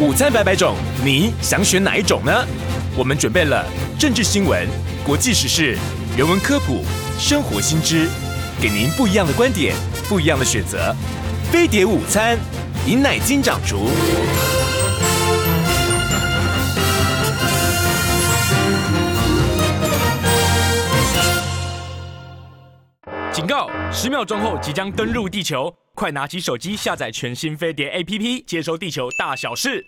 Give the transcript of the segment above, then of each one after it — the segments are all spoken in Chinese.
午餐百百种，你想选哪一种呢？我们准备了政治新闻、国际时事、人文科普、生活新知，给您不一样的观点，不一样的选择。飞碟午餐，饮奶金掌厨。警告！十秒钟后即将登陆地球，快拿起手机下载全新飞碟 APP，接收地球大小事。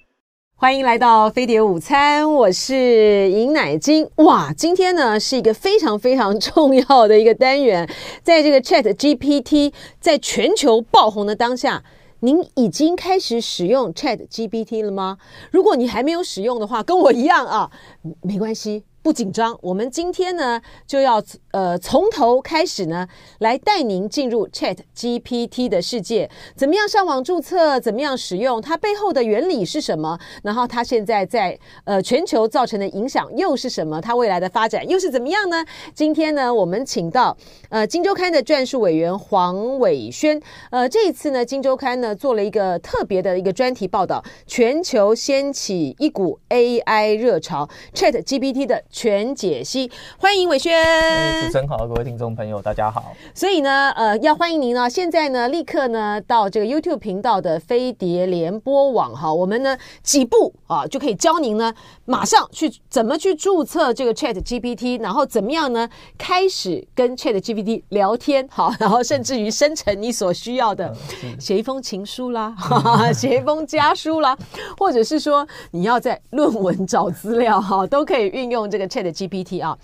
欢迎来到飞碟午餐，我是尹乃金。哇，今天呢是一个非常非常重要的一个单元，在这个 Chat GPT 在全球爆红的当下，您已经开始使用 Chat GPT 了吗？如果你还没有使用的话，跟我一样啊，没关系。不紧张，我们今天呢就要呃从头开始呢，来带您进入 Chat GPT 的世界。怎么样上网注册？怎么样使用？它背后的原理是什么？然后它现在在呃全球造成的影响又是什么？它未来的发展又是怎么样呢？今天呢，我们请到呃《金周刊》的撰述委员黄伟轩。呃，这一次呢，《金周刊》呢做了一个特别的一个专题报道，全球掀起一股 AI 热潮，Chat GPT 的。全解析，欢迎伟轩。主持人好，各位听众朋友，大家好。所以呢，呃，要欢迎您呢，现在呢，立刻呢，到这个 YouTube 频道的飞碟联播网哈，我们呢几步啊就可以教您呢，马上去怎么去注册这个 Chat GPT，然后怎么样呢，开始跟 Chat GPT 聊天，好，然后甚至于生成你所需要的，写一封情书啦，写一封家书啦，或者是说你要在论文找资料哈，都可以运用这个。Chat GPT 啊，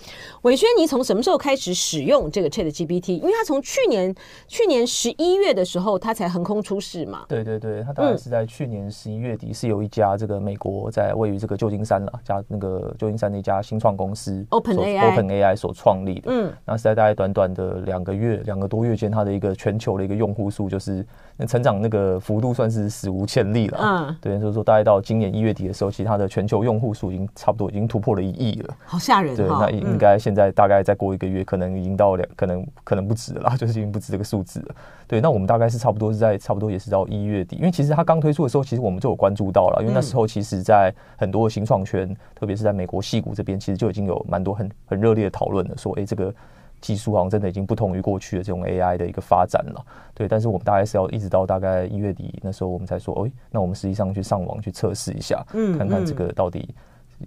伟轩，你从什么时候开始使用这个 Chat GPT？因为它从去年去年十一月的时候，它才横空出世嘛。对对对，它大概是在去年十一月底，是有一家这个美国在位于这个旧金山了，加那个旧金山的一家新创公司 Open AI Open AI 所创立的。嗯，那是在大概短短的两个月、两个多月间，它的一个全球的一个用户数就是那成长那个幅度算是史无前例了。嗯，对，就是说大概到今年一月底的时候，其实它的全球用户数已经差不多已经突破了一亿了。好吓人！对，那应该现在大概再过一个月，可能已经到两，可能可能不止了，就是已经不止这个数字了。对，那我们大概是差不多是在差不多也是到一月底，因为其实它刚推出的时候，其实我们就有关注到了，因为那时候其实，在很多新创圈，特别是在美国戏谷这边，其实就已经有蛮多很很热烈的讨论了，说，哎，这个技术好像真的已经不同于过去的这种 AI 的一个发展了。对，但是我们大概是要一直到大概一月底那时候，我们才说，哎，那我们实际上去上网去测试一下，嗯，看看这个到底。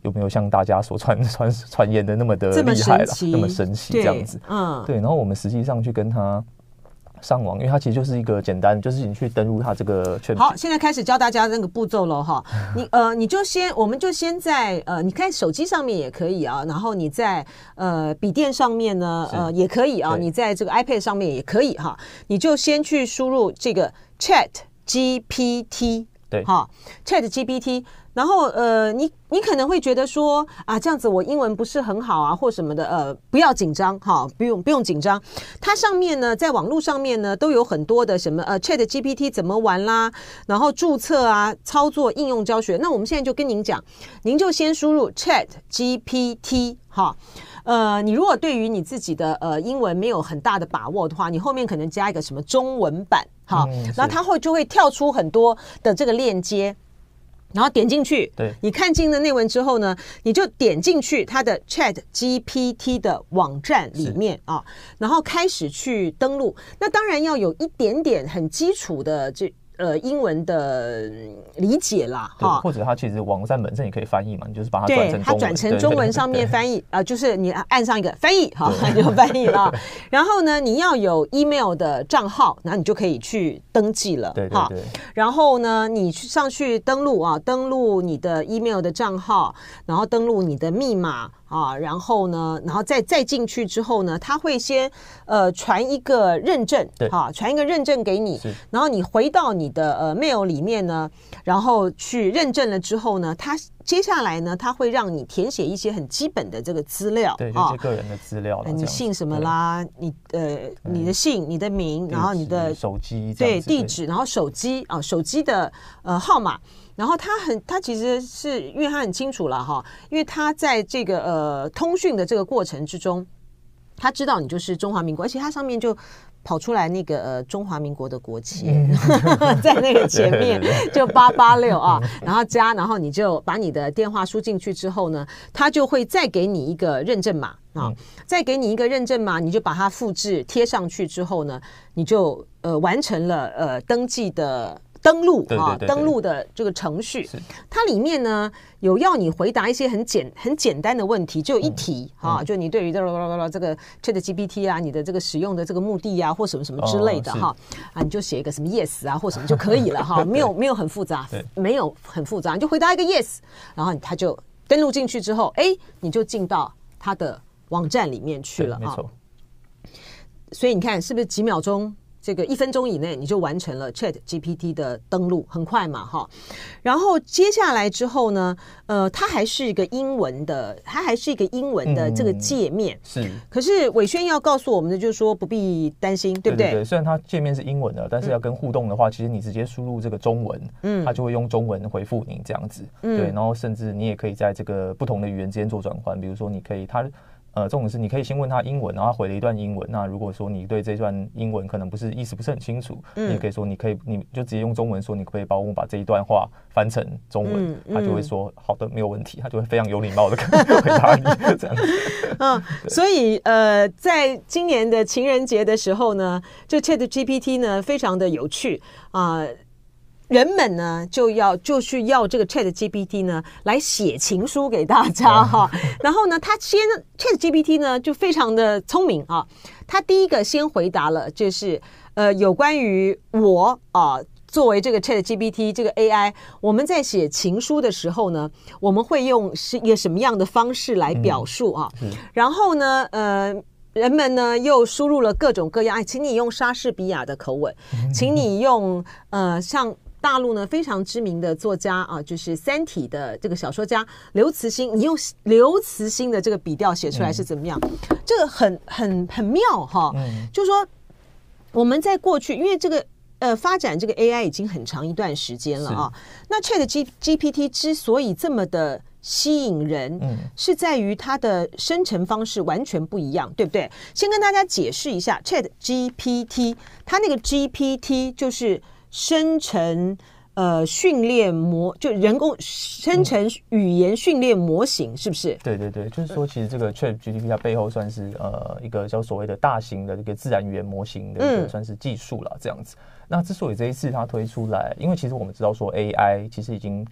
有没有像大家所传 传传言的那么的厉害了，那么神奇这样子？嗯，对。然后我们实际上去跟他上网，因为它其实就是一个简单，就是你去登录它这个全。好，现在开始教大家那个步骤了哈。你呃，你就先，我们就先在呃，你看手机上面也可以啊，然后你在呃笔电上面呢，呃也可以啊，你在这个 iPad 上面也可以哈。你就先去输入这个 Chat GPT，对，哈，Chat GPT。然后呃，你你可能会觉得说啊，这样子我英文不是很好啊，或什么的，呃，不要紧张哈，不用不用紧张。它上面呢，在网络上面呢，都有很多的什么呃，Chat GPT 怎么玩啦，然后注册啊，操作应用教学。那我们现在就跟您讲，您就先输入 Chat GPT 哈，呃，你如果对于你自己的呃英文没有很大的把握的话，你后面可能加一个什么中文版哈，那、嗯、它会就会跳出很多的这个链接。然后点进去，对，你看进了内文之后呢，你就点进去它的 Chat GPT 的网站里面啊，然后开始去登录。那当然要有一点点很基础的这。呃，英文的理解啦，哈，或者它其实网站本身也可以翻译嘛，你就是把它转成中文，它转成中文上面翻译啊、呃，就是你按上一个翻译，哈，就翻译了。然后呢，你要有 email 的账号，然后你就可以去登记了，对对对。然后呢，你去上去登录啊，登录你的 email 的账号，然后登录你的密码。啊，然后呢，然后再再进去之后呢，他会先呃传一个认证，对，哈，传一个认证给你，然后你回到你的呃 mail 里面呢，然后去认证了之后呢，他接下来呢，他会让你填写一些很基本的这个资料，对，就是个人的资料，你姓什么啦，你呃你的姓、你的名，然后你的手机，对，地址，然后手机啊，手机的呃号码。然后他很，他其实是因为他很清楚了哈，因为他在这个呃通讯的这个过程之中，他知道你就是中华民国，而且他上面就跑出来那个呃中华民国的国旗，在那个前面 就八八六啊，然后加，然后你就把你的电话输进去之后呢，他就会再给你一个认证码啊，再给你一个认证码，你就把它复制贴上去之后呢，你就呃完成了呃登记的。登录啊，登录的这个程序，它里面呢有要你回答一些很简很简单的问题，就一题哈，就你对于这个这个 ChatGPT 啊，你的这个使用的这个目的啊，或什么什么之类的哈，啊，你就写一个什么 yes 啊或什么就可以了哈，没有没有很复杂，没有很复杂，你就回答一个 yes，然后他就登录进去之后，哎，你就进到他的网站里面去了啊。所以你看是不是几秒钟？这个一分钟以内你就完成了 Chat GPT 的登录，很快嘛，哈。然后接下来之后呢，呃，它还是一个英文的，它还是一个英文的这个界面。嗯、是。可是伟轩要告诉我们的就是说，不必担心，对不对？对，对，对，虽然它界面是英文的，但是要跟互动的话，嗯、其实你直接输入这个中文，嗯，它就会用中文回复你这样子。嗯。对，然后甚至你也可以在这个不同的语言之间做转换，比如说你可以它。呃，这种是你可以先问他英文，然后他回了一段英文。那如果说你对这段英文可能不是意思不是很清楚，嗯、你也可以说你可以你就直接用中文说，你可，可以帮我把这一段话翻成中文，嗯嗯、他就会说好的，没有问题，他就会非常有礼貌的 回答你这样子。嗯，所以呃，在今年的情人节的时候呢，这 ChatGPT 呢非常的有趣啊。呃人们呢就要就去要这个 Chat GPT 呢来写情书给大家哈，然后呢，他先 Chat GPT 呢就非常的聪明啊，他第一个先回答了就是呃有关于我啊作为这个 Chat GPT 这个 AI，我们在写情书的时候呢，我们会用是一个什么样的方式来表述啊？然后呢，呃，人们呢又输入了各种各样，哎，请你用莎士比亚的口吻，请你用呃像。大陆呢非常知名的作家啊，就是《三体》的这个小说家刘慈欣，你用刘慈欣的这个笔调写出来是怎么样？嗯、这个很很很妙哈。嗯、就是说我们在过去，因为这个呃发展这个 AI 已经很长一段时间了啊。那 Chat G GPT 之所以这么的吸引人，嗯、是在于它的生成方式完全不一样，对不对？先跟大家解释一下 Chat GPT，它那个 GPT 就是。生成呃训练模就人工生成语言训练模型，是不是？对对对，就是说，其实这个 ChatGPT 它背后算是呃一个叫所谓的大型的一个自然语言模型的一个算是技术了，这样子。嗯、那之所以这一次它推出来，因为其实我们知道说 AI 其实已经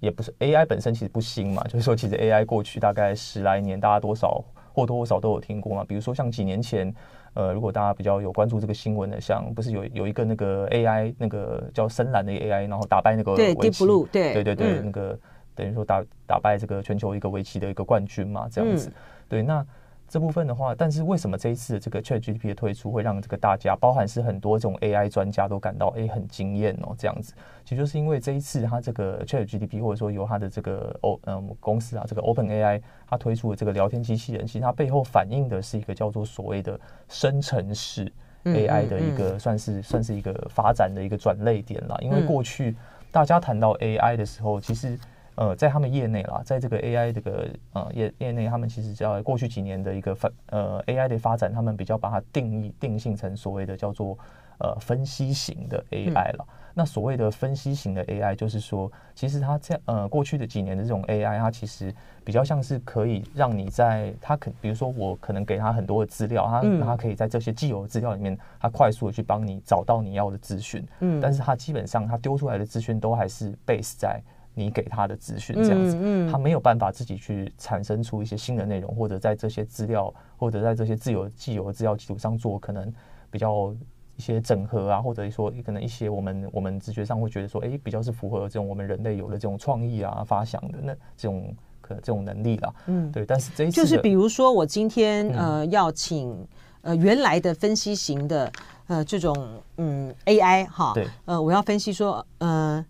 也不是 AI 本身其实不新嘛，就是说其实 AI 过去大概十来年，大家多少或多或少都有听过嘛。比如说像几年前。呃，如果大家比较有关注这个新闻的，像不是有有一个那个 AI 那个叫深蓝的 AI，然后打败那个对 Deep Blue，对对对对，嗯、那个等于说打打败这个全球一个围棋的一个冠军嘛，这样子，嗯、对那。这部分的话，但是为什么这一次的这个 ChatGPT 的推出会让这个大家，包含是很多这种 AI 专家都感到哎很惊艳哦，这样子，其实就是因为这一次它这个 ChatGPT 或者说由它的这个 O 嗯公司啊，这个 OpenAI 它推出的这个聊天机器人，其实它背后反映的是一个叫做所谓的生成式 AI 的一个算是算是一个发展的一个转捩点了。因为过去大家谈到 AI 的时候，其实。呃，在他们业内啦，在这个 AI 这个呃业业内，他们其实叫过去几年的一个发呃 AI 的发展，他们比较把它定义定性成所谓的叫做呃分析型的 AI 了。嗯、那所谓的分析型的 AI，就是说，其实它在呃过去的几年的这种 AI，它其实比较像是可以让你在它可比如说我可能给它很多的资料，它它可以在这些既有的资料里面，它快速的去帮你找到你要的资讯。嗯，但是它基本上它丢出来的资讯都还是 base 在。你给他的资讯这样子，嗯嗯、他没有办法自己去产生出一些新的内容，或者在这些资料，或者在这些自由既有的资料基础上做可能比较一些整合啊，或者说可能一些我们我们直觉上会觉得说，哎、欸，比较是符合这种我们人类有的这种创意啊、发想的那这种可这种能力啦。嗯，对。但是这一次就是比如说我今天呃要请呃原来的分析型的呃这种嗯 AI 哈，对，呃我要分析说呃。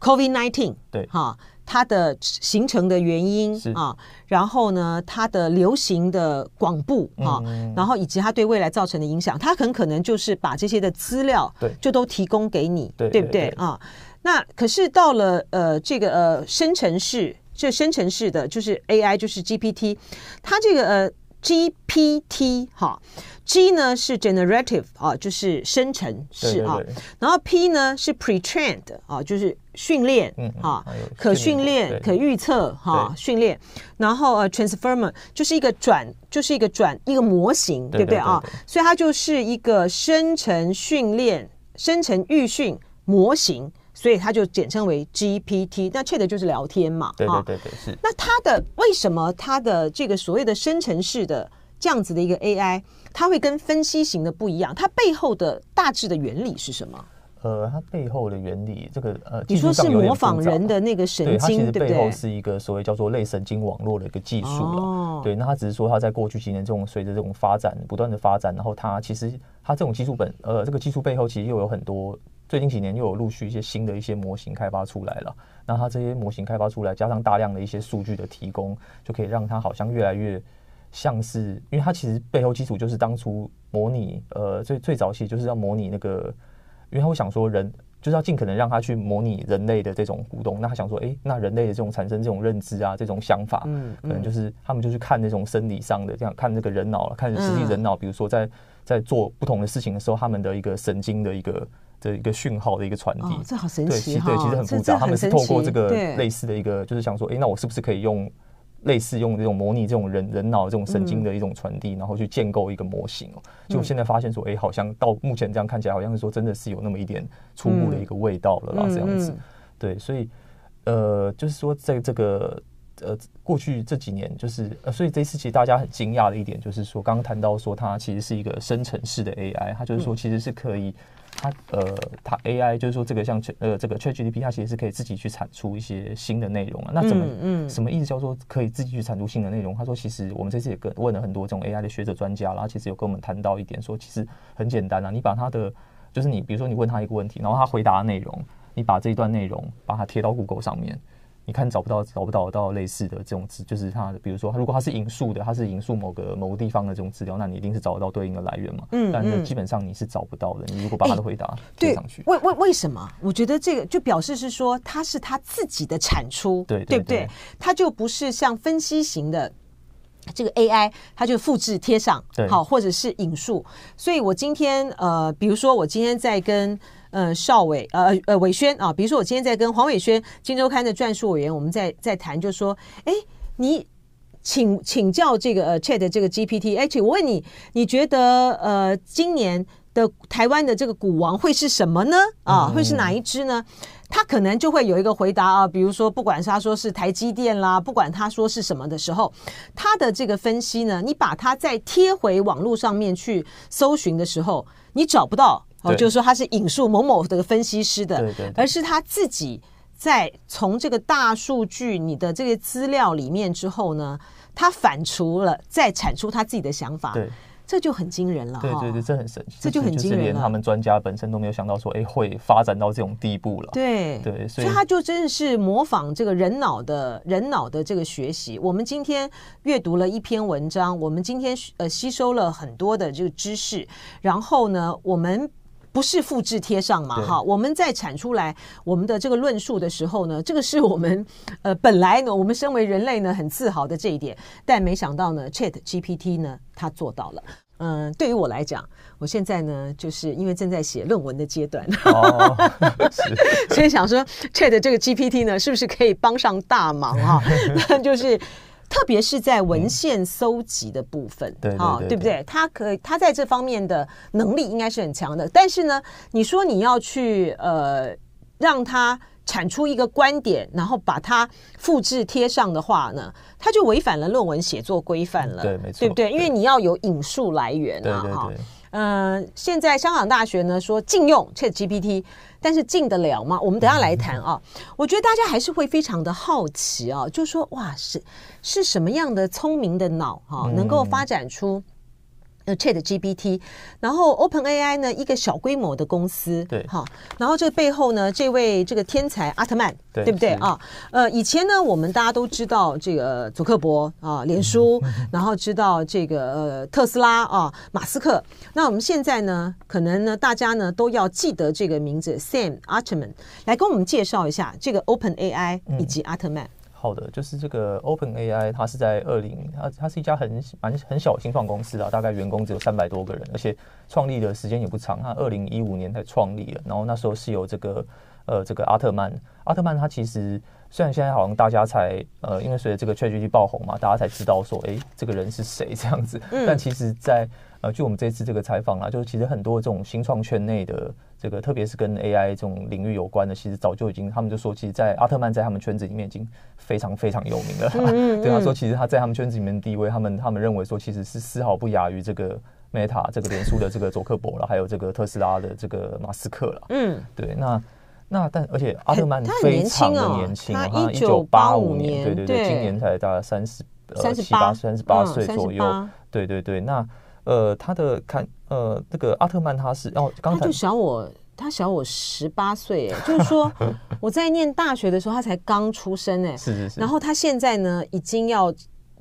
COVID-19，对，哈，它的形成的原因啊，然后呢，它的流行的广布啊，嗯、然后以及它对未来造成的影响，它很可能就是把这些的资料对，就都提供给你，对，对不对啊？那可是到了呃这个呃生成式，这生成式的就是 AI 就是 GPT，它这个呃 GPT 哈，G 呢是 generative 啊，就是生成式啊，然后 P 呢是 pre-trained 啊，就是训练啊，可训练、可预测哈，训练，然后呃 transformer 就是一个转，就是一个转一个模型，对不对啊？所以它就是一个生成训练、生成预训模型。所以它就简称为 GPT，那 Chat 就是聊天嘛，对对对对，是。那它的为什么它的这个所谓的生成式的这样子的一个 AI，它会跟分析型的不一样？它背后的大致的原理是什么？呃，它背后的原理，这个呃，你说是模仿人的那个神经，对？它其实背后是一个所谓叫做类神经网络的一个技术了。哦。对，那它只是说它在过去几年这种随着这种发展不断的发展，然后它其实它这种技术本呃这个技术背后其实又有很多。最近几年又有陆续一些新的一些模型开发出来了，那它这些模型开发出来，加上大量的一些数据的提供，就可以让它好像越来越像是，因为它其实背后基础就是当初模拟，呃，最最早期就是要模拟那个，因为他会想说人就是要尽可能让他去模拟人类的这种互动，那他想说，哎，那人类的这种产生这种认知啊，这种想法，嗯，可能就是他们就去看那种生理上的这样看这个人脑，看实际人脑，比如说在在做不同的事情的时候，他们的一个神经的一个。的一个讯号的一个传递，哦，这好神奇对，其实对，其实很复杂。他们是透过这个类似的一个，就是想说，哎，那我是不是可以用类似用这种模拟这种人人脑这种神经的一种传递，然后去建构一个模型哦？就现在发现说，哎，好像到目前这样看起来，好像是说真的是有那么一点初步的一个味道了啦，这样子。对，所以呃，就是说在这个呃过去这几年，就是呃，所以这次其实大家很惊讶的一点，就是说刚刚谈到说它其实是一个生成式的 AI，它就是说其实是可以。它呃，它 AI 就是说这个像呃这个 ChatGPT，它其实是可以自己去产出一些新的内容啊。那怎么嗯，嗯什么意思叫做可以自己去产出新的内容？他说，其实我们这次也跟问了很多这种 AI 的学者专家，然后其实有跟我们谈到一点，说其实很简单啊，你把它的就是你比如说你问他一个问题，然后他回答的内容，你把这一段内容把它贴到 Google 上面。你看找不到找不到到类似的这种资，就是它的，比如说，如果它是引述的，它是引述某个某个地方的这种资料，那你一定是找得到对应的来源嘛。嗯，但是基本上你是找不到的。你如果把他的回答贴上去，为为为什么？我觉得这个就表示是说，它是他自己的产出，对对不对？它就不是像分析型的这个 AI，它就复制贴上，好，或者是引述。所以我今天呃，比如说我今天在跟。呃，邵伟，呃呃，伟轩啊，比如说我今天在跟黄伟轩，《金周刊》的撰述委员，我们在在谈，就说，哎，你请请教这个呃 Chat 这个 GPT，哎，我问你，你觉得呃今年的台湾的这个股王会是什么呢？啊，会是哪一支呢？他可能就会有一个回答啊，比如说，不管是他说是台积电啦，不管他说是什么的时候，他的这个分析呢，你把它再贴回网络上面去搜寻的时候，你找不到。哦，就是说他是引述某某的分析师的，对对对，而是他自己在从这个大数据你的这个资料里面之后呢，他反刍了，再产出他自己的想法。对。这就很惊人了，对对对，这很神奇，这就很惊人了，连他们专家本身都没有想到说，哎，会发展到这种地步了。对对，所以他就真的是模仿这个人脑的人脑的这个学习。我们今天阅读了一篇文章，我们今天呃吸收了很多的这个知识，然后呢，我们。不是复制贴上嘛？哈，我们在产出来我们的这个论述的时候呢，这个是我们呃本来呢，我们身为人类呢很自豪的这一点，但没想到呢，Chat GPT 呢，它做到了。嗯，对于我来讲，我现在呢，就是因为正在写论文的阶段，哦、所以想说 Chat 这个 GPT 呢，是不是可以帮上大忙哈？那 就是。特别是在文献搜集的部分，嗯、啊，对不对？他可以，他在这方面的能力应该是很强的。但是呢，你说你要去呃让他产出一个观点，然后把它复制贴上的话呢，他就违反了论文写作规范了，对，没错，对不对？因为你要有引述来源啊，哈。嗯、呃，现在香港大学呢说禁用 ChatGPT，但是进得了吗？我们等下来谈啊。我觉得大家还是会非常的好奇啊，就说哇，是是什么样的聪明的脑哈、啊，能够发展出。Chat GPT，然后 Open AI 呢，一个小规模的公司，对，好，然后这个背后呢，这位这个天才阿特曼，对，对不对啊？呃，以前呢，我们大家都知道这个祖克伯啊，脸书，然后知道这个呃特斯拉啊，马斯克。那我们现在呢，可能呢，大家呢都要记得这个名字 Sam Altman，来跟我们介绍一下这个 Open AI 以及阿特曼。好的，就是这个 Open AI，它是在二零，它它是一家很蛮很小的新创公司啊，大概员工只有三百多个人，而且创立的时间也不长，它二零一五年才创立了，然后那时候是由这个呃这个阿特曼，阿特曼他其实虽然现在好像大家才呃因为随着这个 ChatGPT 爆红嘛，大家才知道说哎这个人是谁这样子，但其实在呃据我们这次这个采访啊，就是其实很多这种新创圈内的。这个特别是跟 AI 这种领域有关的，其实早就已经，他们就说，其实，在阿特曼在他们圈子里面已经非常非常有名了。嗯 嗯、对他说，其实他在他们圈子里面的地位，他们他们认为说，其实是丝毫不亚于这个 Meta 这个脸书的这个佐克伯了，还有这个特斯拉的这个马斯克了。嗯，对，那那但而且阿特曼非常的年轻，他一九八五年，对对对，今年才大概三十呃七八三十八岁左右。对对对，那。呃，他的看呃，那个阿特曼他是哦，刚才他就小我，他小我十八岁，哎，就是说 我在念大学的时候，他才刚出生，哎，是是是，然后他现在呢，已经要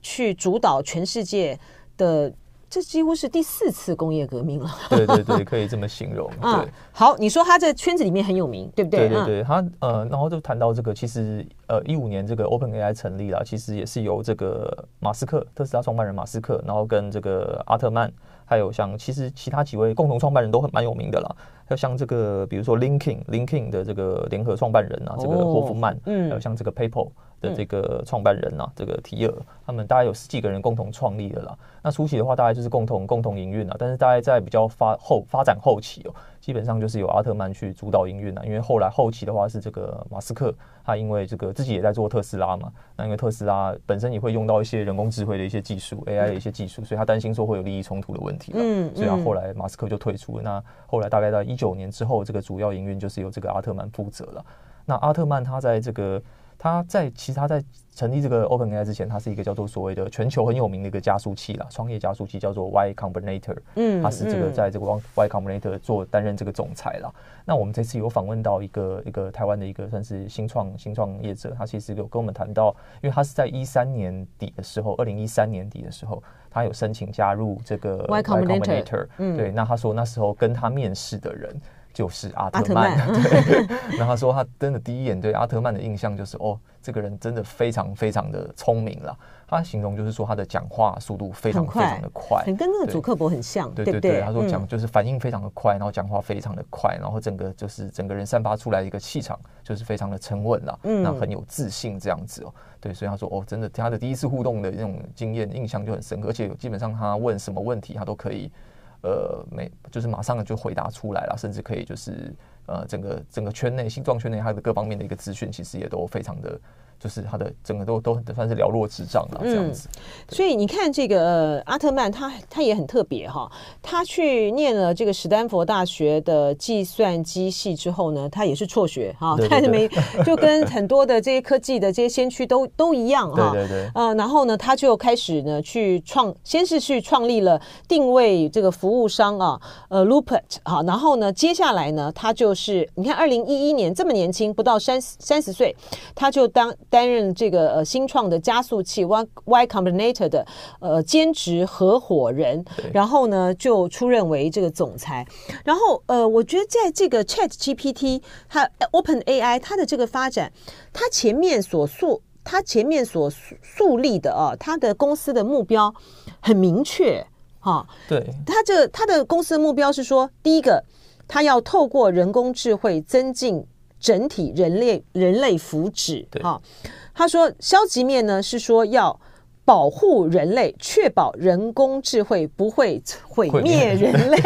去主导全世界的。这几乎是第四次工业革命了。对对对，可以这么形容。对，嗯、好，你说他在圈子里面很有名，对不对？对对对，他呃，然后就谈到这个，其实呃，一五年这个 Open AI 成立了，其实也是由这个马斯克，特斯拉创办人马斯克，然后跟这个阿特曼，还有像其实其他几位共同创办人都很蛮有名的啦。还有像这个，比如说 LinkedIn，LinkedIn 的这个联合创办人啊，这个霍夫曼，嗯，还有像这个 PayPal。的这个创办人呐、啊，这个提尔，他们大概有十几个人共同创立的啦。那初期的话，大概就是共同共同营运啊。但是大概在比较发后发展后期哦，基本上就是由阿特曼去主导营运了。因为后来后期的话是这个马斯克，他因为这个自己也在做特斯拉嘛。那因为特斯拉本身也会用到一些人工智慧的一些技术，AI 的一些技术，所以他担心说会有利益冲突的问题。嗯，所以他后来马斯克就退出了。那后来大概在一九年之后，这个主要营运就是由这个阿特曼负责了。那阿特曼他在这个。他在其实他在成立这个 OpenAI 之前，它是一个叫做所谓的全球很有名的一个加速器啦，创业加速器叫做 Y Combinator。嗯，他是这个在这个 Y Combinator 做担任这个总裁啦。那我们这次有访问到一个一个台湾的一个算是新创新创业者，他其实有跟我们谈到，因为他是在一三年底的时候，二零一三年底的时候，他有申请加入这个 Y Combinator。嗯，对，那他说那时候跟他面试的人。就是阿特曼，特曼 对。然后他说，他真的第一眼对阿特曼的印象就是，哦，这个人真的非常非常的聪明了。他形容就是说，他的讲话速度非常非常的快，很跟那个主克伯很像，对对对。他说讲就是反应非常的快，然后讲话非常的快，然后整个就是整个人散发出来一个气场就是非常的沉稳了，那很有自信这样子哦。对，所以他说，哦，真的他的第一次互动的那种经验印象就很深刻，而且基本上他问什么问题他都可以。呃，没，就是马上就回答出来了，甚至可以就是呃，整个整个圈内新状圈内它的各方面的一个资讯，其实也都非常的。就是他的整个都都很算是寥落指掌了这样子，嗯，所以你看这个、呃、阿特曼他他也很特别哈，他去念了这个史丹佛大学的计算机系之后呢，他也是辍学哈，他也没就跟很多的这些科技的这些先驱都 都一样哈，对对对，呃，然后呢，他就开始呢去创，先是去创立了定位这个服务商啊，呃，Loopt 好，然后呢，接下来呢，他就是你看二零一一年这么年轻，不到三三十岁，他就当。担任这个呃新创的加速器 Y Y Combinator 的呃兼职合伙人，然后呢就出任为这个总裁。然后呃，我觉得在这个 Chat GPT 它 Open AI 它的这个发展，它前面所塑它前面所树立的啊，它的公司的目标很明确哈。对，它这它的公司的目标是说，第一个，它要透过人工智慧增进。整体人类人类福祉，哈、哦，他说消极面呢是说要保护人类，确保人工智慧不会毁灭人类。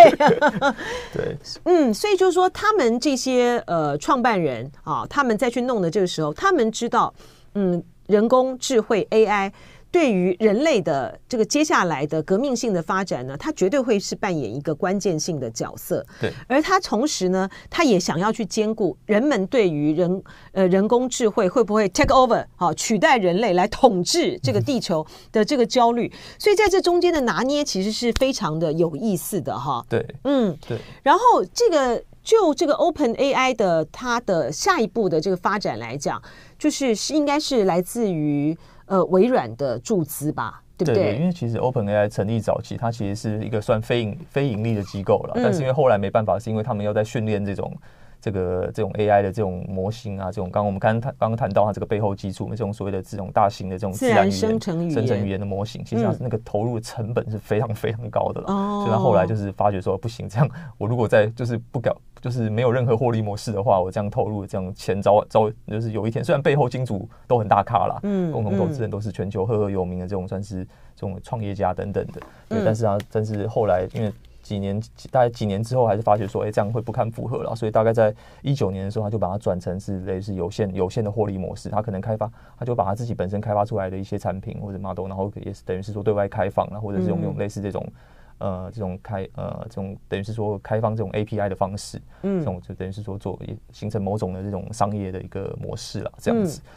对，嗯，所以就是说他们这些呃创办人啊，他们再去弄的这个时候，他们知道，嗯，人工智慧 AI。对于人类的这个接下来的革命性的发展呢，它绝对会是扮演一个关键性的角色。对，而它同时呢，它也想要去兼顾人们对于人呃人工智慧会不会 take over 好取代人类来统治这个地球的这个焦虑。嗯、所以在这中间的拿捏，其实是非常的有意思的哈。对，嗯，对。然后这个就这个 Open AI 的它的下一步的这个发展来讲，就是是应该是来自于。呃，微软的注资吧，对不对？对，因为其实 OpenAI 成立早期，它其实是一个算非盈非盈利的机构了，嗯、但是因为后来没办法，是因为他们要在训练这种这个这种 AI 的这种模型啊，这种刚刚我们刚谈刚刚谈到它这个背后基础，这种所谓的这种大型的这种自然生成语言生成语言的模型，其实它那个投入的成本是非常非常高的了。嗯、所以他后来就是发觉说不行，这样我如果再就是不搞就是没有任何获利模式的话，我这样投入这样钱早早就是有一天，虽然背后金主都很大咖啦，嗯，共同投资人都是全球赫赫有名的这种算是这种创业家等等的，对，嗯、但是啊，但是后来因为。几年，大概几年之后，还是发觉说，哎、欸，这样会不堪负荷了。所以大概在一九年的时候，他就把它转成是类似有限、有限的获利模式。他可能开发，他就把他自己本身开发出来的一些产品或者 model，然后也是等于是说对外开放了，或者是用用类似这种呃这种开呃这种等于是说开放这种 API 的方式，嗯，这种就等于是说做形成某种的这种商业的一个模式了，这样子。嗯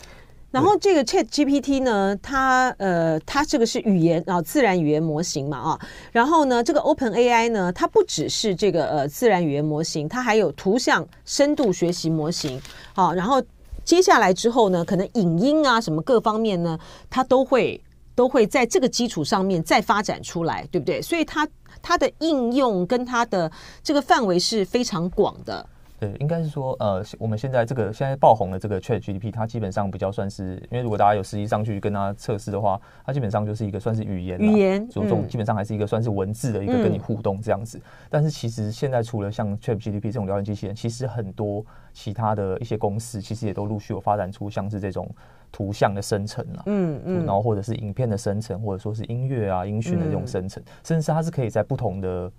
然后这个 Chat GPT 呢，它呃，它这个是语言啊，自然语言模型嘛啊。然后呢，这个 Open AI 呢，它不只是这个呃自然语言模型，它还有图像深度学习模型。好，然后接下来之后呢，可能影音啊什么各方面呢，它都会都会在这个基础上面再发展出来，对不对？所以它它的应用跟它的这个范围是非常广的。对，应该是说，呃，我们现在这个现在爆红的这个 ChatGPT，它基本上比较算是，因为如果大家有实际上去跟它测试的话，它基本上就是一个算是语言，语言，这种基本上还是一个算是文字的一个跟你互动这样子。嗯、但是其实现在除了像 ChatGPT 这种聊天机器人，其实很多其他的一些公司其实也都陆续有发展出像是这种图像的生成了，嗯嗯，然后或者是影片的生成，或者说是音乐啊、音讯的这种生成，嗯、甚至是它是可以在不同的。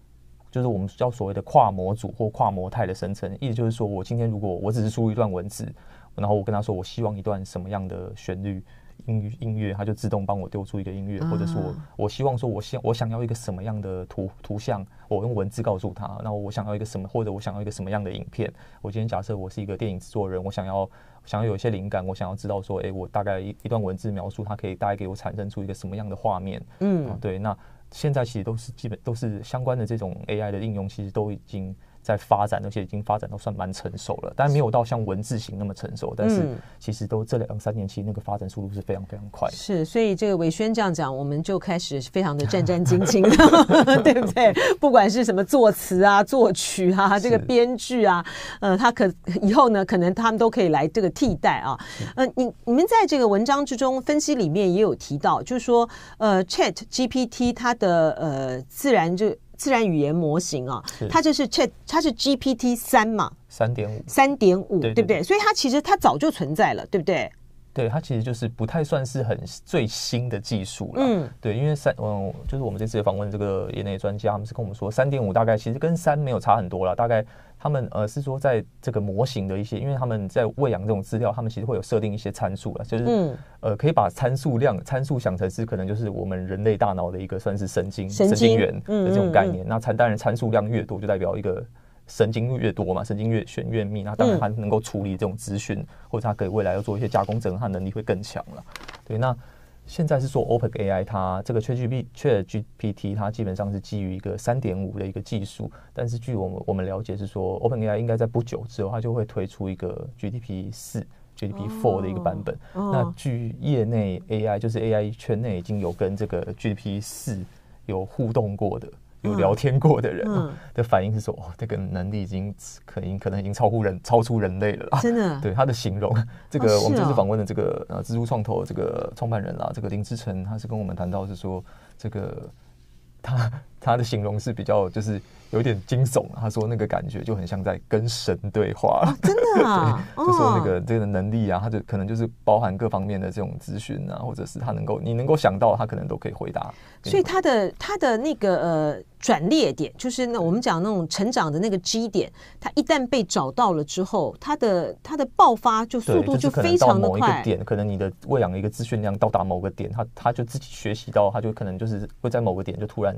就是我们叫所谓的跨模组或跨模态的生成，意思就是说我今天如果我只是输入一段文字，然后我跟他说我希望一段什么样的旋律音音乐，他就自动帮我丢出一个音乐，或者说我我希望说我想我想要一个什么样的图图像，我用文字告诉他，然后我想要一个什么，或者我想要一个什么样的影片。我今天假设我是一个电影制作人，我想要想要有一些灵感，我想要知道说，哎，我大概一一段文字描述，它可以大概给我产生出一个什么样的画面？嗯，对，那。现在其实都是基本都是相关的这种 AI 的应用，其实都已经在发展，而且已经发展都算蛮成熟了，但没有到像文字型那么成熟。但是其实都这两三年，其实那个发展速度是非常非常快。是，所以这个伟轩这样讲，我们就开始非常的战战兢兢的，对不对？不管是什么作词啊、作曲啊、这个编剧啊，呃，他可以后呢，可能他们都可以来这个替代啊。呃，你你们在这个文章之中分析里面也有提到，就是说，呃，Chat GPT 它的呃自然就。自然语言模型啊，它就是 Chat，它是 GPT 三嘛，三点五，三点五，对不对？所以它其实它早就存在了，对不对？对，它其实就是不太算是很最新的技术了。嗯，对，因为三，嗯，就是我们这次访问这个业内专家，他们是跟我们说，三点五大概其实跟三没有差很多了。大概他们呃是说，在这个模型的一些，因为他们在喂养这种资料，他们其实会有设定一些参数了，就是、嗯、呃可以把参数量参数想成是可能就是我们人类大脑的一个算是神经神经元的这种概念。嗯嗯嗯、那参当然参数量越多，就代表一个。神经越多嘛，神经越选越密，那当然它能够处理这种资讯，嗯、或者它可以未来要做一些加工整合，它能力会更强了。对，那现在是说 Open AI，它这个 ChatGPT ChatGPT 它基本上是基于一个三点五的一个技术，但是据我们我们了解是说 Open AI 应该在不久之后，它就会推出一个 GPT 四、GPT four 的一个版本。哦、那据业内 AI 就是 AI 圈内已经有跟这个 GPT 四有互动过的。有聊天过的人的反应是说，哦，这个能力已经可能可能已经超乎人，超出人类了啦。真的，对他的形容，这个我们这次访问的这个呃，蜘蛛创投这个创办人啦，这个林志成，他是跟我们谈到是说，这个他他的形容是比较就是。有点惊悚，他说那个感觉就很像在跟神对话，哦、真的啊，对，就说那个这个能力啊，他就可能就是包含各方面的这种资讯啊，或者是他能够你能够想到，他可能都可以回答。所以他的他的那个呃转捩点，就是那我们讲那种成长的那个基点，他一旦被找到了之后，他的他的爆发就速度就非常的快。就是、某一个点，可能你的喂养的一个资讯量到达某个点，他他就自己学习到，他就可能就是会在某个点就突然。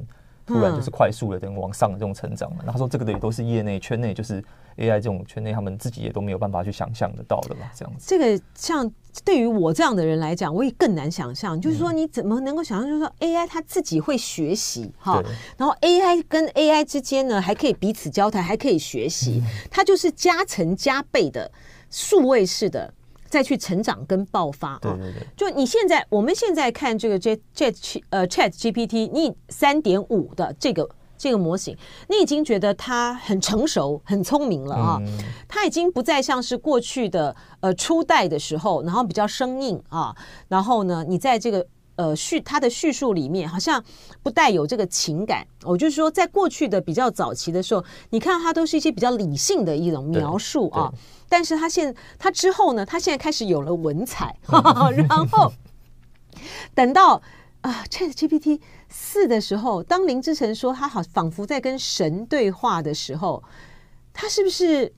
突然就是快速的这种往上的这种成长嘛，那他说这个的也都是业内圈内，就是 AI 这种圈内，他们自己也都没有办法去想象得到的嘛，这样子。这个像对于我这样的人来讲，我也更难想象，就是说你怎么能够想象，就是说 AI 它自己会学习哈，然后 AI 跟 AI 之间呢还可以彼此交谈，还可以学习，它就是加成加倍的数位式的。再去成长跟爆发啊！对对对，就你现在，我们现在看这个 Chat Chat 呃 Chat GPT，你三点五的这个这个模型，你已经觉得它很成熟、很聪明了啊，嗯、它已经不再像是过去的呃初代的时候，然后比较生硬啊，然后呢，你在这个呃叙他的叙述里面好像不带有这个情感。我就是说，在过去的比较早期的时候，你看他都是一些比较理性的一种描述啊，但是他现他之后呢，他现在开始有了文采，然后等到。啊，ChatGPT 四的时候，当林志成说他好仿佛在跟神对话的时候，他是不是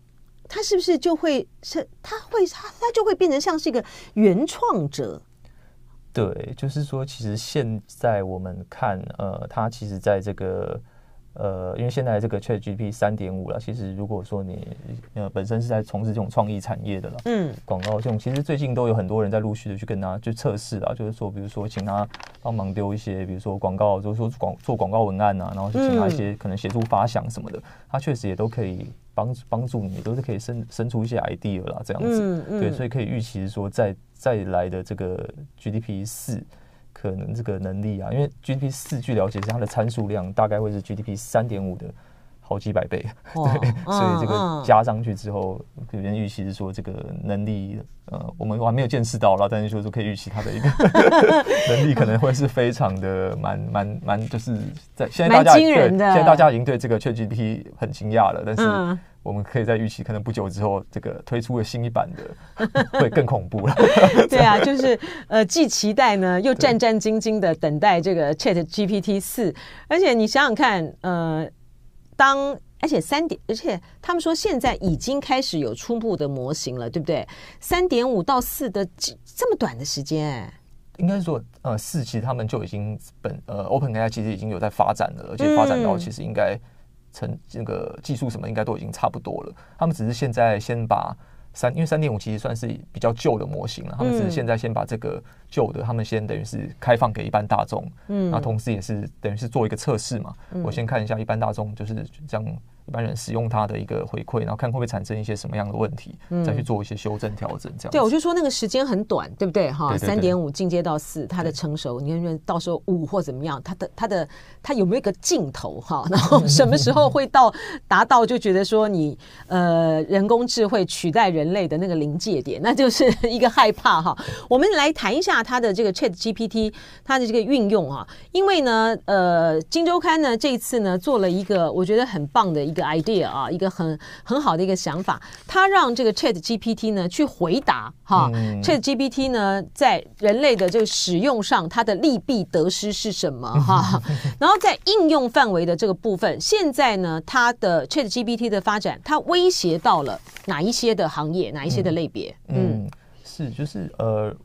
他是不是就会是他会他他就会变成像是一个原创者？对，就是说，其实现在我们看，呃，它其实在这个。呃，因为现在这个 ChatGPT 三点五了，其实如果说你呃本身是在从事这种创意产业的了，嗯，广告这种，其实最近都有很多人在陆续的去跟他去测试了，就是说，比如说请他帮忙丢一些，比如说广告，就是说广做广告文案啊，然后就请他一些可能协助发想什么的，嗯、他确实也都可以帮帮助你，都是可以生生出一些 idea 啦，这样子，嗯嗯、对，所以可以预期是说再再来的这个 GPT 四。可能这个能力啊，因为 GPT 四据了解是它的参数量大概会是 GPT 三点五的好几百倍，哇 对，嗯、所以这个加上去之后，有人预期是说这个能力，呃，我们还没有见识到了，但是说是可以预期它的一个 能力可能会是非常的蛮蛮蛮，就是在现在大家对现在大家已经对这个 ChatGPT 很惊讶了，但是。嗯我们可以在预期，可能不久之后，这个推出的新一版的 会更恐怖了。对啊，就是呃，既期待呢，又战战兢兢的等待这个 Chat GPT 四。而且你想想看，呃，当而且三点，而且他们说现在已经开始有初步的模型了，对不对？三点五到四的这么短的时间，应该是说呃，四其实他们就已经本呃，OpenAI 其实已经有在发展了，而且发展到其实应该。成那个技术什么应该都已经差不多了，他们只是现在先把三，因为三点五其实算是比较旧的模型了，他们只是现在先把这个旧的，他们先等于是开放给一般大众，嗯，那同时也是等于是做一个测试嘛，我先看一下一般大众就是这样。一般人使用它的一个回馈，然后看会不会产生一些什么样的问题，嗯、再去做一些修正调整。这样。对，我就说那个时间很短，对不对？哈，三点五进阶到四，它的成熟，对你看到时候五或怎么样，它的它的它有没有一个尽头？哈，然后什么时候会到达到就觉得说你呃人工智慧取代人类的那个临界点，那就是一个害怕哈。我们来谈一下它的这个 Chat GPT 它的这个运用啊，因为呢，呃，金周刊呢这一次呢做了一个我觉得很棒的一个。Idea 啊，一个很很好的一个想法，他让这个 Chat GPT 呢去回答哈、嗯、，Chat GPT 呢在人类的这个使用上，它的利弊得失是什么哈？然后在应用范围的这个部分，现在呢，它的 Chat GPT 的发展，它威胁到了哪一些的行业，哪一些的类别？嗯，嗯是就是呃。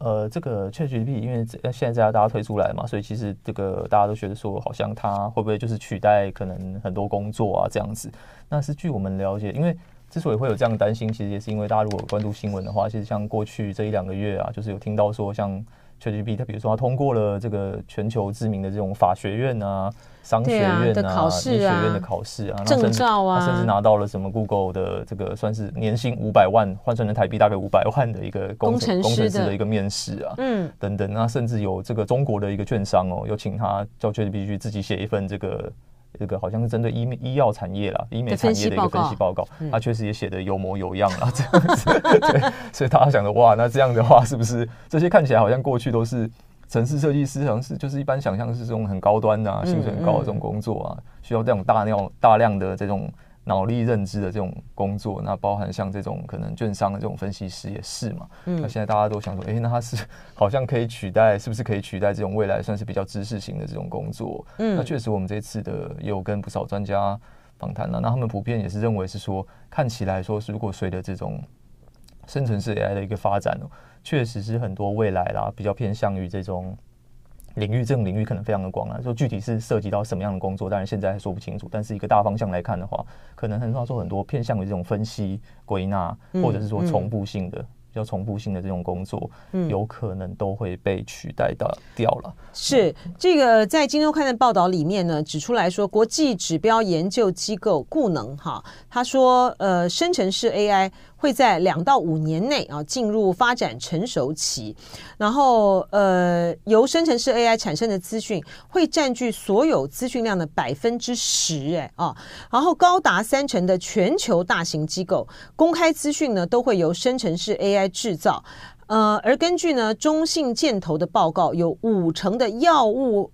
呃，这个 ChatGPT 因为现在大家推出来嘛，所以其实这个大家都觉得说，好像它会不会就是取代可能很多工作啊这样子？那是据我们了解，因为之所以会有这样的担心，其实也是因为大家如果关注新闻的话，其实像过去这一两个月啊，就是有听到说像。ChatGPT，它比如说它通过了这个全球知名的这种法学院啊、商学院啊、医、啊、学院的考试啊、证照啊，甚至拿到了什么 Google 的这个算是年薪五百万，换算成台币大概五百万的一个工程工程师的一个面试啊，嗯，等等，那甚至有这个中国的一个券商哦，有请他叫 ChatGPT 去自己写一份这个。这个好像是针对医医药产业啦，医美产业的一个分析报告，他确实也写得有模有样啦，这样子。对，所以大家想着哇，那这样的话是不是这些看起来好像过去都是程式设计师，好像是就是一般想象是这种很高端的、啊、薪水很高的这种工作啊，需要这种大量大量的这种。脑力认知的这种工作，那包含像这种可能券商的这种分析师也是嘛。嗯，那现在大家都想说，哎、欸，那他是好像可以取代，是不是可以取代这种未来算是比较知识型的这种工作？嗯，那确实我们这次的也有跟不少专家访谈了，那他们普遍也是认为是说，看起来说是如果随着这种生成式 AI 的一个发展，确实是很多未来啦，比较偏向于这种。领域这种领域可能非常的广啊，说具体是涉及到什么样的工作，当然现在还说不清楚。但是一个大方向来看的话，可能很少说很多偏向于这种分析、归纳，或者是说重复性的、嗯嗯、比较重复性的这种工作，嗯、有可能都会被取代到掉了。是这个在金周刊的报道里面呢，指出来说，国际指标研究机构固能哈，他说呃，生成式 AI。会在两到五年内啊进入发展成熟期，然后呃由生成式 AI 产生的资讯会占据所有资讯量的百分之十，哎啊，然后高达三成的全球大型机构公开资讯呢都会由生成式 AI 制造，呃，而根据呢中信建投的报告，有五成的药物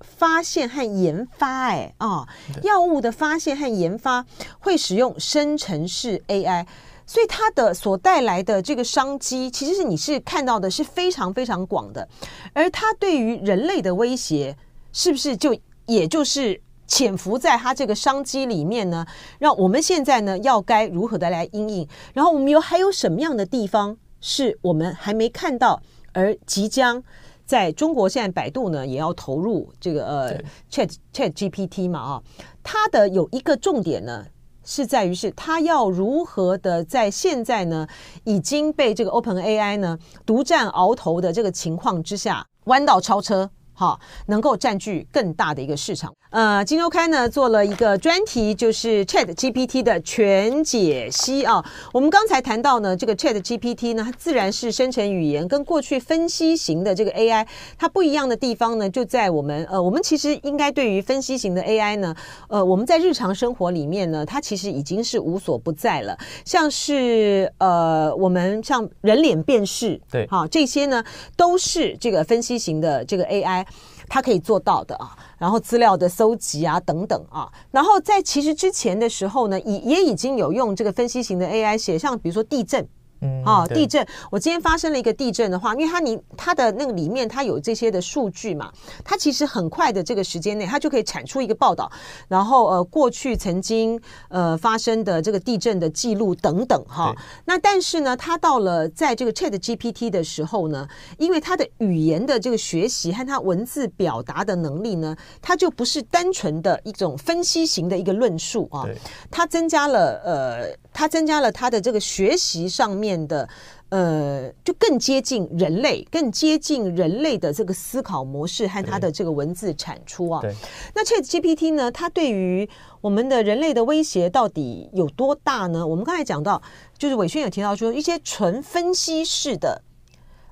发现和研发，哎啊，药物的发现和研发会使用生成式 AI。所以它的所带来的这个商机，其实是你是看到的是非常非常广的，而它对于人类的威胁，是不是就也就是潜伏在它这个商机里面呢？让我们现在呢要该如何的来应应？然后我们有还有什么样的地方是我们还没看到，而即将在中国现在百度呢也要投入这个呃 Chat Chat GPT 嘛啊，它的有一个重点呢。是在于是他要如何的在现在呢已经被这个 OpenAI 呢独占鳌头的这个情况之下弯道超车。好，能够占据更大的一个市场。呃，金周刊呢做了一个专题，就是 Chat GPT 的全解析啊。我们刚才谈到呢，这个 Chat GPT 呢，它自然是生成语言，跟过去分析型的这个 AI 它不一样的地方呢，就在我们呃，我们其实应该对于分析型的 AI 呢，呃，我们在日常生活里面呢，它其实已经是无所不在了。像是呃，我们像人脸辨识，对，好，这些呢都是这个分析型的这个 AI。他可以做到的啊，然后资料的搜集啊等等啊，然后在其实之前的时候呢，也也已经有用这个分析型的 AI 写，像比如说地震。嗯，啊，地震！我今天发生了一个地震的话，因为它你它的那个里面它有这些的数据嘛，它其实很快的这个时间内，它就可以产出一个报道，然后呃过去曾经呃发生的这个地震的记录等等哈。那但是呢，它到了在这个 Chat GPT 的时候呢，因为它的语言的这个学习和它文字表达的能力呢，它就不是单纯的一种分析型的一个论述啊，它增加了呃。它增加了它的这个学习上面的，呃，就更接近人类，更接近人类的这个思考模式和它的这个文字产出啊。对。那 ChatGPT 呢？它对于我们的人类的威胁到底有多大呢？我们刚才讲到，就是伟轩有提到说，一些纯分析式的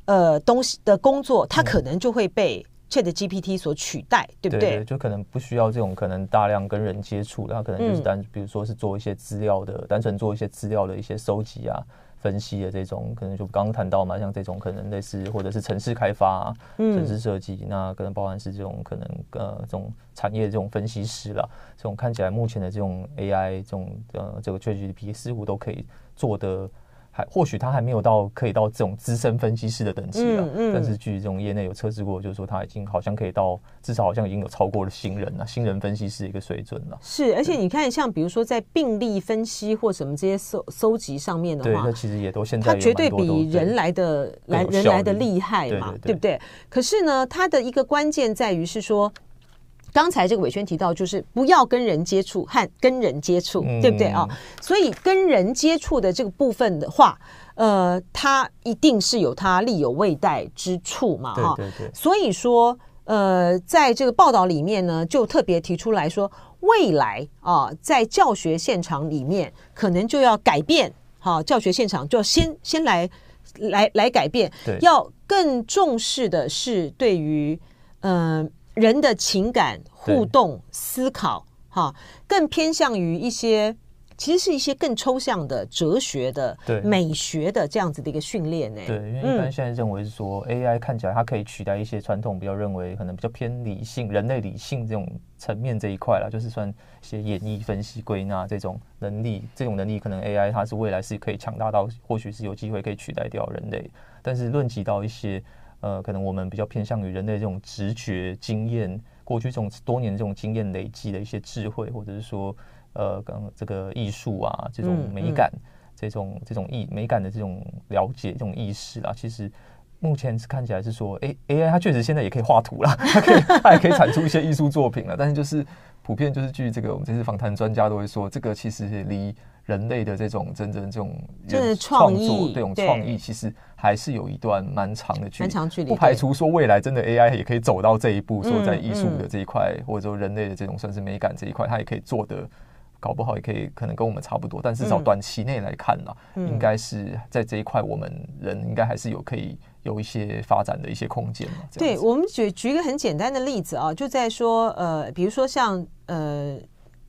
呃东西的工作，它可能就会被。Chat GPT 所取代，对不对？对，就可能不需要这种可能大量跟人接触的，它可能就是单，嗯、比如说是做一些资料的，单纯做一些资料的一些收集啊、分析的这种，可能就刚刚谈到嘛，像这种可能类似或者是城市开发、啊、程式设计，那可能包含是这种可能呃这种产业这种分析师啦，这种看起来目前的这种 AI 这种呃这个 Chat GPT 似乎都可以做的。还或许他还没有到可以到这种资深分析师的等级了，嗯嗯、但是据这种业内有测试过，就是说他已经好像可以到至少好像已经有超过了新人了，新人分析师一个水准了。是，而且你看，像比如说在病例分析或什么这些搜搜集上面的话，对，那其实也都现在他绝对比人来的来人来的厉害嘛，对，对，对，对不对？可是呢，他的一个关键在于是说。刚才这个伟轩提到，就是不要跟人接触和跟人接触，嗯、对不对啊？所以跟人接触的这个部分的话，呃，它一定是有它力有未逮之处嘛，哈。对对对。所以说，呃，在这个报道里面呢，就特别提出来说，未来啊，在教学现场里面，可能就要改变，哈，教学现场就要先先来来来改变，要更重视的是对于嗯。呃人的情感互动思考，哈，更偏向于一些，其实是一些更抽象的哲学的、美学的这样子的一个训练呢。对，因为一般现在认为是说，AI 看起来它可以取代一些传统比较认为可能比较偏理性、人类理性这种层面这一块啦，就是算一些演绎、分析、归纳这种能力，这种能力可能 AI 它是未来是可以强大到，或许是有机会可以取代掉人类。但是论及到一些。呃，可能我们比较偏向于人类这种直觉经验，过去这种多年这种经验累积的一些智慧，或者是说，呃，刚这个艺术啊，这种美感，嗯嗯、这种这种意美感的这种了解，这种意识啊，其实目前是看起来是说，哎，AI 它确实现在也可以画图了，它可以它也可以产出一些艺术作品了，但是就是普遍就是据这个我们这次访谈专家都会说，这个其实离。人类的这种真正这种创作，这种创意，其实还是有一段蛮长的距离。蛮长距离，不排除说未来真的 AI 也可以走到这一步，说在艺术的这一块，或者说人类的这种算是美感这一块，它也可以做的搞不好也可以可能跟我们差不多，但至少短期内来看呢，嗯、应该是在这一块我们人应该还是有可以有一些发展的一些空间嘛。对，我们举举一个很简单的例子啊，就在说呃，比如说像呃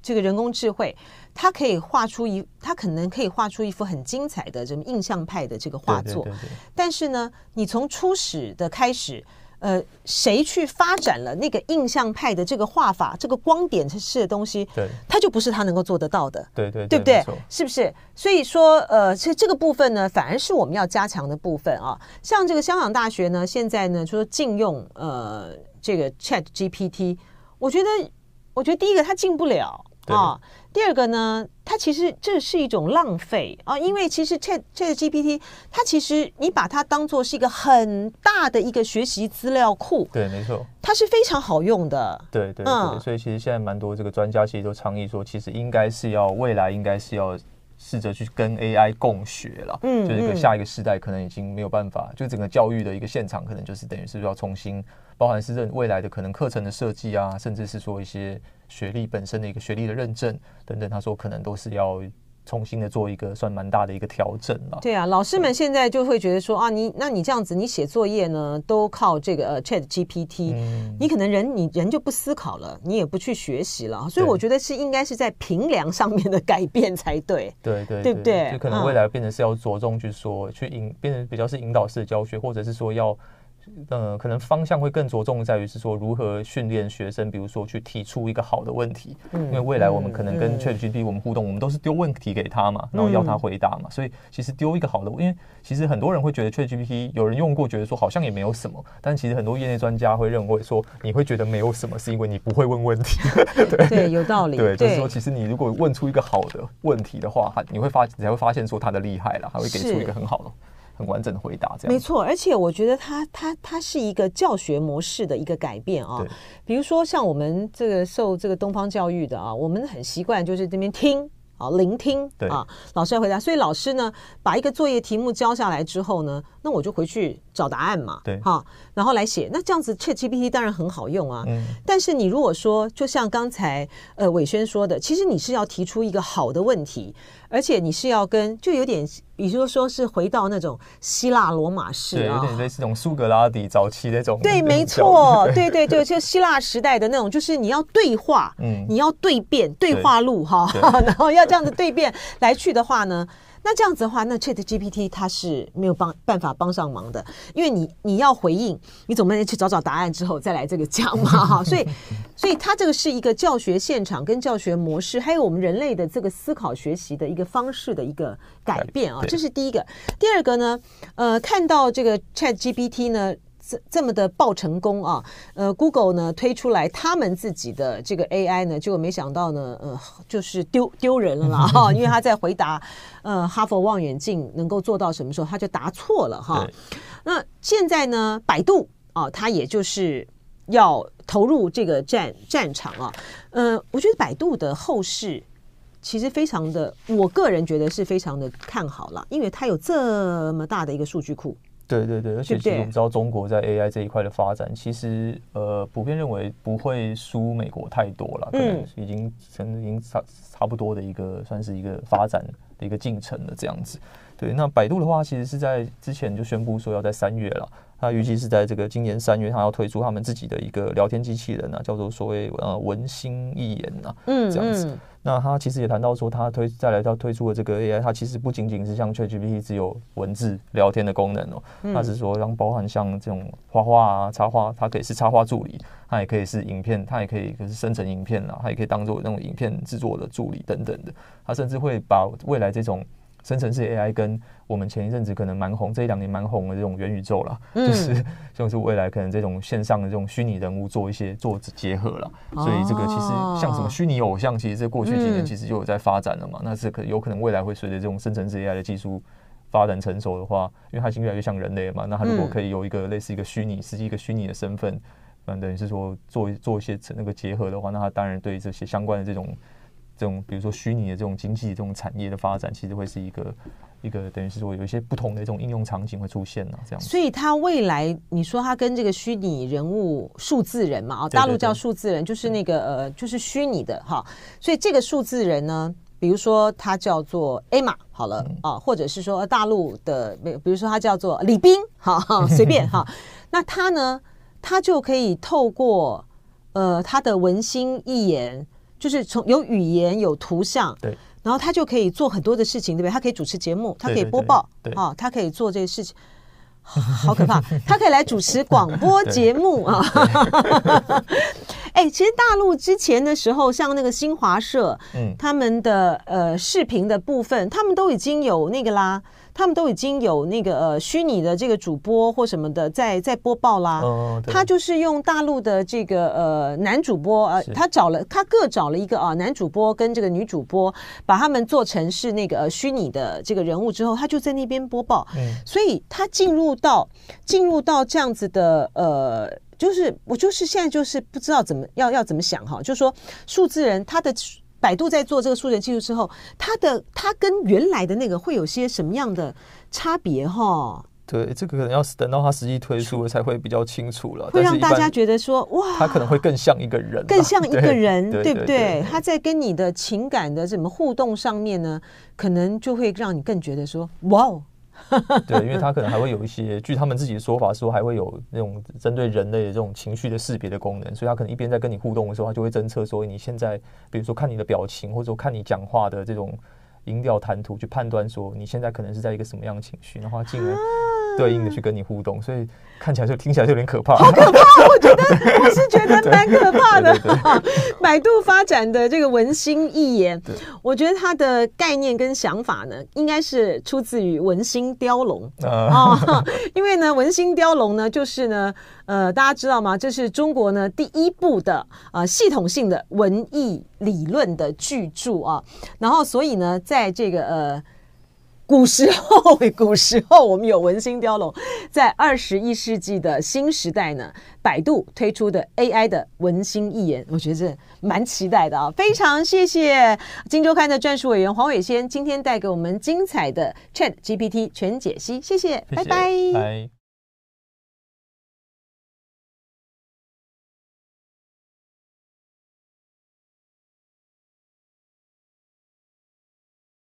这个人工智慧，它可以画出一，它可能可以画出一幅很精彩的这么印象派的这个画作，对对对对，但是呢，你从初始的开始。呃，谁去发展了那个印象派的这个画法，这个光点式的东西，对，它就不是他能够做得到的，对对，对不对？是不是？所以说，呃，其实这个部分呢，反而是我们要加强的部分啊。像这个香港大学呢，现在呢，就说禁用呃这个 Chat GPT，我觉得，我觉得第一个它进不了啊。第二个呢，它其实这是一种浪费。啊，因为其实 Chat Chat GPT 它其实你把它当做是一个很大的一个学习资料库，对，没错，它是非常好用的，对对对，嗯、所以其实现在蛮多这个专家其实都倡议说，其实应该是要未来应该是要试着去跟 AI 共学了，嗯，就是一个下一个时代可能已经没有办法，就整个教育的一个现场可能就是等于是要重新，包含是未来的可能课程的设计啊，甚至是说一些。学历本身的一个学历的认证等等，他说可能都是要重新的做一个算蛮大的一个调整了。对啊，老师们现在就会觉得说啊，你那你这样子，你写作业呢都靠这个呃 Chat GPT，嗯，你可能人你人就不思考了，你也不去学习了，所以我觉得是应该是在平量上面的改变才对。对对，对不对？就可能未来变成是要着重去说，嗯，去引变成比较是引导式的教学，或者是说要。呃，可能方向会更着重在于是说如何训练学生，比如说去提出一个好的问题，嗯，因为未来我们可能跟 ChatGPT 我们互动，我们都是丢问题给他嘛，然后要他回答嘛，所以其实丢一个好的，因为其实很多人会觉得 ChatGPT 有人用过，觉得说好像也没有什么，但其实很多业内专家会认为说，你会觉得没有什么，是因为你不会问问题，对对，有道理，对，就是说其实你如果问出一个好的问题的话，你会发你才会发现说他的厉害了，他会给出一个很好的。很完整的回答，这样没错。而且我觉得它它它是一个教学模式的一个改变啊。比如说像我们这个受这个东方教育的啊，我们很习惯就是这边听啊，聆听啊，老师要回答。所以老师呢，把一个作业题目交下来之后呢，那我就回去找答案嘛，对，哈，然后来写。那这样子 ChatGPT 当然很好用啊。嗯。但是你如果说，就像刚才呃伟轩说的，其实你是要提出一个好的问题。而且你是要跟，就有点，比如说是回到那种希腊罗马式啊，对，有点类似那种苏格拉底早期那种。对，没错，对对对，就希腊时代的那种，就是你要对话，嗯，你要对辩，对话录哈，然后要这样子对辩来去的话呢。那这样子的话，那 Chat GPT 它是没有帮办法帮上忙的，因为你你要回应，你总不能去找找答案之后再来这个讲嘛 哈，所以所以它这个是一个教学现场跟教学模式，还有我们人类的这个思考学习的一个方式的一个改变啊，这是第一个。第二个呢，呃，看到这个 Chat GPT 呢。这这么的爆成功啊，呃，Google 呢推出来他们自己的这个 AI 呢，结果没想到呢，呃，就是丢丢人了啦 哈，因为他在回答呃哈佛望远镜能够做到什么时候，他就答错了哈。那现在呢，百度啊，它也就是要投入这个战战场啊，呃，我觉得百度的后市其实非常的，我个人觉得是非常的看好了，因为它有这么大的一个数据库。对对对，而且其实我们知道中国在 AI 这一块的发展，其实呃普遍认为不会输美国太多了，可能已经成已经差差不多的一个算是一个发展的一个进程了这样子。对，那百度的话，其实是在之前就宣布说要在三月了，它预计是在这个今年三月，它要推出他们自己的一个聊天机器人啊，叫做所谓呃文心一言啊，嗯，这样子。那他其实也谈到说，他推再来到推出的这个 AI，它其实不仅仅是像 ChatGPT 只有文字聊天的功能哦，它是说让包含像这种画画啊、插画，它可以是插画助理，它也可以是影片，它也可以可是生成影片啊，它也可以当做那种影片制作的助理等等的，它甚至会把未来这种。生成式 AI 跟我们前一阵子可能蛮红，这一两年蛮红的这种元宇宙啦，嗯、就是像是未来可能这种线上的这种虚拟人物做一些做结合了，哦、所以这个其实像什么虚拟偶像，其实这过去几年其实就有在发展了嘛。嗯、那是可有可能未来会随着这种生成式 AI 的技术发展成熟的话，因为它已经越来越像人类嘛，那它如果可以有一个类似一个虚拟，实际一个虚拟的身份，嗯，等于是说做做一些那个结合的话，那它当然对这些相关的这种。这种比如说虚拟的这种经济这种产业的发展，其实会是一个一个等于是说有一些不同的这种应用场景会出现呢，这样。所以它未来你说它跟这个虚拟人物数字人嘛，啊，大陆叫数字人，就是那个呃，就是虚拟的哈。所以这个数字人呢，比如说他叫做 Emma 好了啊，或者是说大陆的，比如说他叫做李斌，哈，随便哈。那他呢，他就可以透过呃他的文心一言，就是从有语言有图像，对。然后他就可以做很多的事情，对不对？他可以主持节目，他可以播报，对，啊，他可以做这些事情，好可怕！他可以来主持广播节目 啊！哎，其实大陆之前的时候，像那个新华社，嗯，他们的呃视频的部分，他们都已经有那个啦。他们都已经有那个呃虚拟的这个主播或什么的在在播报啦。哦，他就是用大陆的这个呃男主播呃，他找了他各找了一个啊男主播跟这个女主播，把他们做成是那个呃虚拟的这个人物之后，他就在那边播报。嗯，所以他进入到进入到这样子的呃，就是我就是现在就是不知道怎么要要怎么想哈，就是说数字人他的。百度在做这个数学技术之后，它的它跟原来的那个会有些什么样的差别哈？对，这个可能要等到它实际推出了才会比较清楚了。会让大家觉得说哇，它可能会更像一个人，更像一个人，对，对不对？他在跟你的情感的什么互动上面呢，可能就会让你更觉得说哇哦。对，因为他可能还会有一些，据他们自己的说法说，还会有那种针对人类的这种情绪的识别的功能，所以他可能一边在跟你互动的时候，他就会侦测说你现在，比如说看你的表情，或者说看你讲话的这种音调谈吐，去判断说你现在可能是在一个什么样的情绪，然后进而。对应的去跟你互动，所以看起来就听起来就有点可怕，好可怕！我觉得我是觉得 蛮可怕的。百度发展的这个文心一言，我觉得它的概念跟想法呢，应该是出自于文心雕龙啊、哦。因为呢，文心雕龙呢，就是呢，呃，大家知道吗？这是中国呢第一部的啊、呃、系统性的文艺理论的巨著啊。然后，所以呢，在这个呃。古时候，古时候我们有文心雕龙，在二十一世纪的新时代呢，百度推出的 AI 的文心一言，我觉得这蛮期待的啊！非常谢谢《金周刊》的专属委员黄伟先今天带给我们精彩的 ChatGPT 全解析，谢谢，谢谢拜拜。